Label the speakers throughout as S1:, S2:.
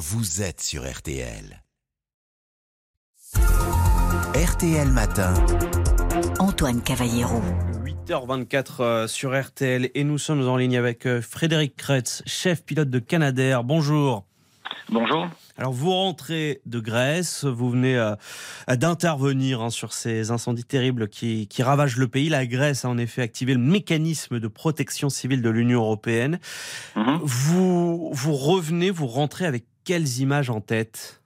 S1: vous êtes sur RTL. RTL Matin.
S2: Antoine Cavallero.
S3: 8h24 euh, sur RTL et nous sommes en ligne avec euh, Frédéric Kretz, chef pilote de Canadair. Bonjour.
S4: Bonjour.
S3: Alors vous rentrez de Grèce, vous venez euh, d'intervenir hein, sur ces incendies terribles qui, qui, ravagent le pays. La Grèce a en effet activé le mécanisme de protection civile de l'Union européenne.
S4: Mhm.
S3: Vous, vous revenez, vous rentrez avec quelles images en tête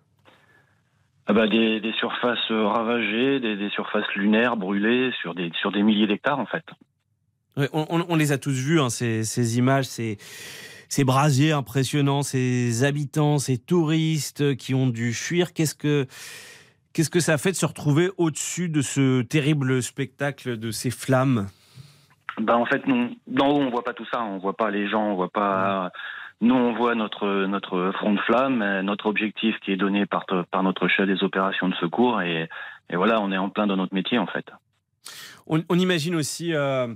S4: Ah bah, des, des surfaces ravagées, des, des surfaces lunaires brûlées sur des, sur des milliers d'hectares en fait.
S3: On, on- on les a tous vus, hein, ces, ces images, ces, ces brasiers impressionnants, ces habitants, ces touristes qui ont dû fuir. Qu'est-ce que, qu'est-ce que ça fait de se retrouver au-dessus de ce terrible spectacle de ces flammes?
S4: Bah en fait, nous, d'en haut, on voit pas tout ça. On voit pas les gens, on voit pas. Nous, on voit notre notre front de flamme, euh, notre objectif qui est donné par par notre chef des opérations de secours, et, et voilà, on est en plein dans notre métier en fait.
S3: on, on imagine aussi euh,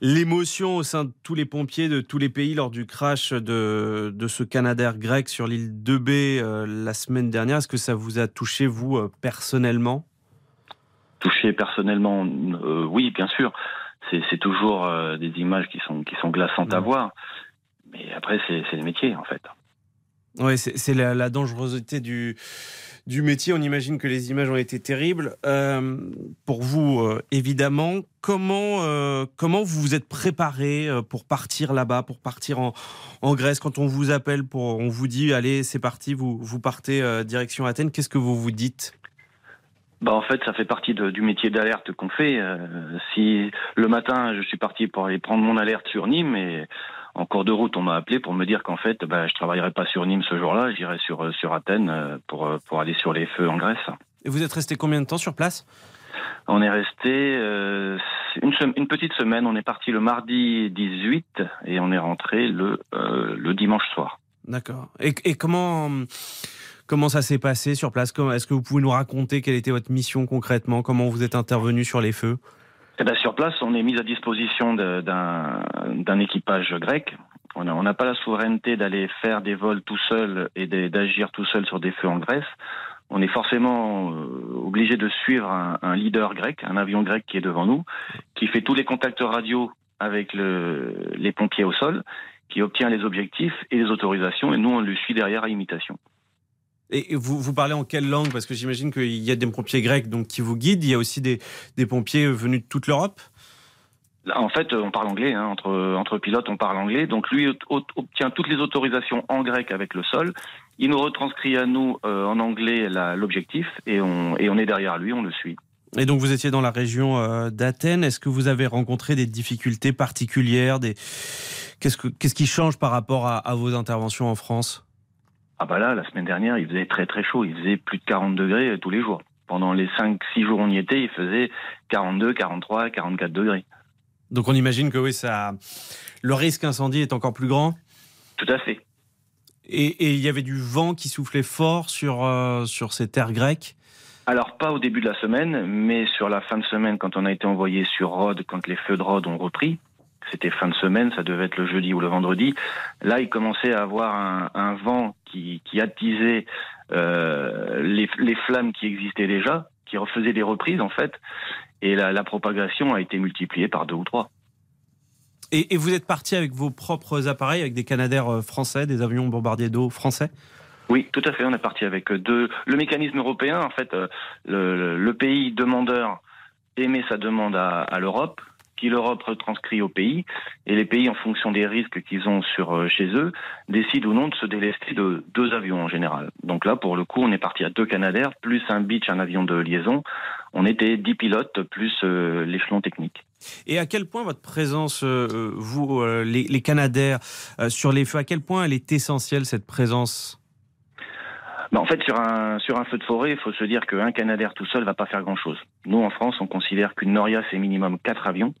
S3: l'émotion au sein de tous les pompiers de tous les pays lors du crash de, de ce Canadair grec sur l'île 2B euh, la semaine dernière. Est-ce que ça vous a touché, vous, euh, personnellement?
S4: Touché personnellement, oui, bien sûr. C'est toujours des images qui sont qui sont glaçantes à
S3: Mhm.
S4: voir. Mais après, c'est le métier en fait.
S3: Oui, c'est la, la dangerosité du, du métier. On imagine que les images ont été terribles. Euh, pour vous, euh, évidemment, comment, euh, comment vous vous êtes préparé pour partir là-bas, pour partir en, en Grèce? Quand on vous appelle, pour, on vous dit, allez, c'est parti, vous, vous partez direction Athènes, qu'est-ce que vous vous dites?
S4: Bah en fait, ça fait partie de- du métier d'alerte qu'on fait. Si le matin, je suis parti pour aller prendre mon alerte sur Nîmes et en cours de route, on m'a appelé pour me dire qu'en fait, bah, je travaillerai pas sur Nîmes ce jour-là, j'irai sur euh, sur Athènes euh, pour euh, pour aller sur les feux en Grèce.
S3: Et vous êtes resté combien de temps sur place?
S4: On est resté euh, une, petite semaine. On est parti le mardi 18 et on est rentré le euh, le dimanche soir.
S3: D'accord. Et, et comment, comment ça s'est passé sur place? Est-ce que vous pouvez nous raconter quelle était votre mission concrètement? Comment vous êtes intervenu sur les feux?
S4: Eh ben, sur place, on est mis à disposition d'un équipage grec. On n'a pas la souveraineté d'aller faire des vols tout seul et d'agir tout seul sur des feux en Grèce. On est forcément euh, obligé de suivre un, leader grec, un avion grec qui est devant nous, qui fait tous les contacts radio avec le, les pompiers au sol, qui obtient les objectifs et les autorisations, et nous on le suit derrière à imitation.
S3: Et vous, vous parlez en quelle langue? Parce que j'imagine qu'il y a des pompiers grecs donc, qui vous guident. Il y a aussi des, des pompiers venus de toute l'Europe?
S4: En fait, on parle anglais, hein, entre, entre pilotes, on parle anglais. Donc lui obtient toutes les autorisations en grec avec le sol. Il nous retranscrit à nous euh, en anglais la- l'objectif et on, et on est derrière lui, on le suit.
S3: Et donc vous étiez dans la région euh, d'Athènes. Est-ce que vous avez rencontré des difficultés particulières des... Qu'est-ce, que, qu'est-ce qui change par rapport à, à vos interventions en France?
S4: Ah bah là, la semaine dernière, il faisait très très chaud. Il faisait plus de 40 degrés euh, tous les jours. Pendant les 5-6 jours où on y était, il faisait 42, 43, 44 degrés.
S3: Donc on imagine que oui, ça, le risque incendie est encore plus grand.
S4: Tout à fait.
S3: Et, et il y avait du vent qui soufflait fort sur, euh, sur ces terres grecques.
S4: Alors pas au début de la semaine, mais sur la fin de semaine, quand on a été envoyé sur Rhodes, quand les feux de Rhodes ont repris, c'était fin de semaine, ça devait être le jeudi ou le vendredi. Là, il commençait à avoir un, un vent qui, qui attisait euh, les, les flammes qui existaient déjà, qui refaisait des reprises en fait, et la, la propagation a été multipliée par deux ou trois.
S3: Et, et vous êtes parti avec vos propres appareils, avec des Canadair euh, français, des avions bombardiers d'eau français?
S4: Oui, tout à fait. On est parti avec deux. Le mécanisme européen, en fait, euh, le, le pays demandeur émet sa demande à, à l'Europe, qui l'Europe retranscrit au pays, et les pays, en fonction des risques qu'ils ont sur euh, chez eux, décident ou non de se délester de deux avions en général. Donc là, pour le coup, on est parti à deux Canadair, plus un Beach, un avion de liaison. On était dix pilotes, plus euh, l'échelon technique.
S3: Et à quel point votre présence, euh, vous, les, les Canadair, euh, sur les feux, à quel point elle est essentielle, cette présence?
S4: En fait, sur un, sur un feu de forêt, il faut se dire qu'un Canadair tout seul va pas faire grand-chose. Nous, en France, on considère qu'une Noria, c'est minimum 4 avions.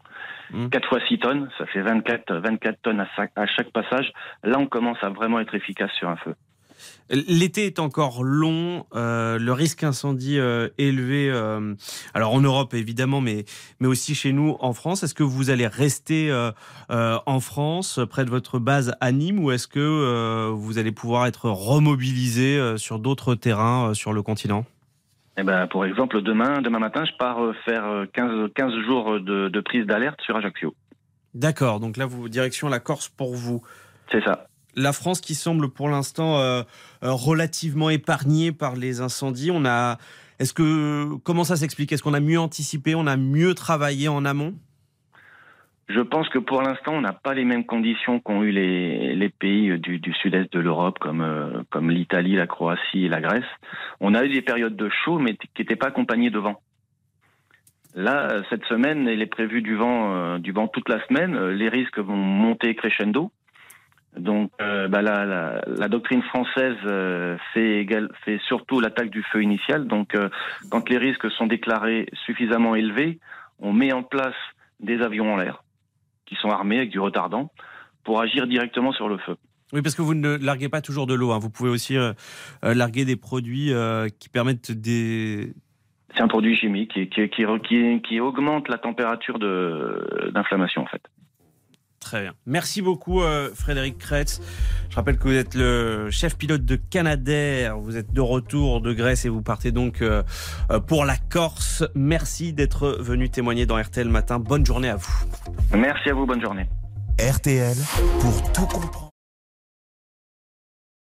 S3: Mmh.
S4: 4 fois 6 tonnes, ça fait 24, 24 tonnes à chaque passage. Là, on commence à vraiment être efficace sur un feu.
S3: L'été est encore long, euh, le risque incendie euh, élevé, euh, alors en Europe évidemment, mais, mais aussi chez nous en France. Est-ce que vous allez rester en France, près de votre base à Nîmes, ou est-ce que vous allez pouvoir être remobilisé sur d'autres terrains sur le continent?
S4: Eh ben, pour exemple, demain, demain matin, je pars faire 15, 15 jours de, de prise d'alerte sur Ajaccio.
S3: D'accord, donc là, vous direction la Corse pour vous.
S4: C'est ça
S3: la France qui semble pour l'instant euh, euh, relativement épargnée par les incendies. On a, est-ce que comment ça s'explique? Est-ce qu'on a mieux anticipé On a mieux travaillé en amont?
S4: Je pense que pour l'instant, on n'a pas les mêmes conditions qu'ont eu les, pays du, sud-est de l'Europe, comme, euh, l'Italie, la Croatie et la Grèce. On a eu des périodes de chaud, mais qui n'étaient pas accompagnées de vent. Là, cette semaine, il est prévu du vent toute la semaine. Les risques vont monter crescendo. Donc euh, bah, la, la, doctrine française euh, fait, fait surtout l'attaque du feu initial. Donc euh, quand les risques sont déclarés suffisamment élevés, on met en place des avions en l'air qui sont armés avec du retardant pour agir directement sur le feu.
S3: Oui, parce que vous ne larguez pas toujours de l'eau. Hein. Vous pouvez aussi larguer des produits qui permettent des...
S4: C'est un produit chimique qui, qui, qui, qui augmente la température d'inflammation en fait.
S3: Très bien. Merci beaucoup, euh, Frédéric Kretz. Je rappelle que vous êtes le chef pilote de Canadair. Vous êtes de retour de Grèce et vous partez donc euh, euh, pour la Corse. Merci d'être venu témoigner dans RTL Matin. Bonne journée à vous.
S4: Merci à vous. Bonne journée.
S1: RTL pour tout comprendre.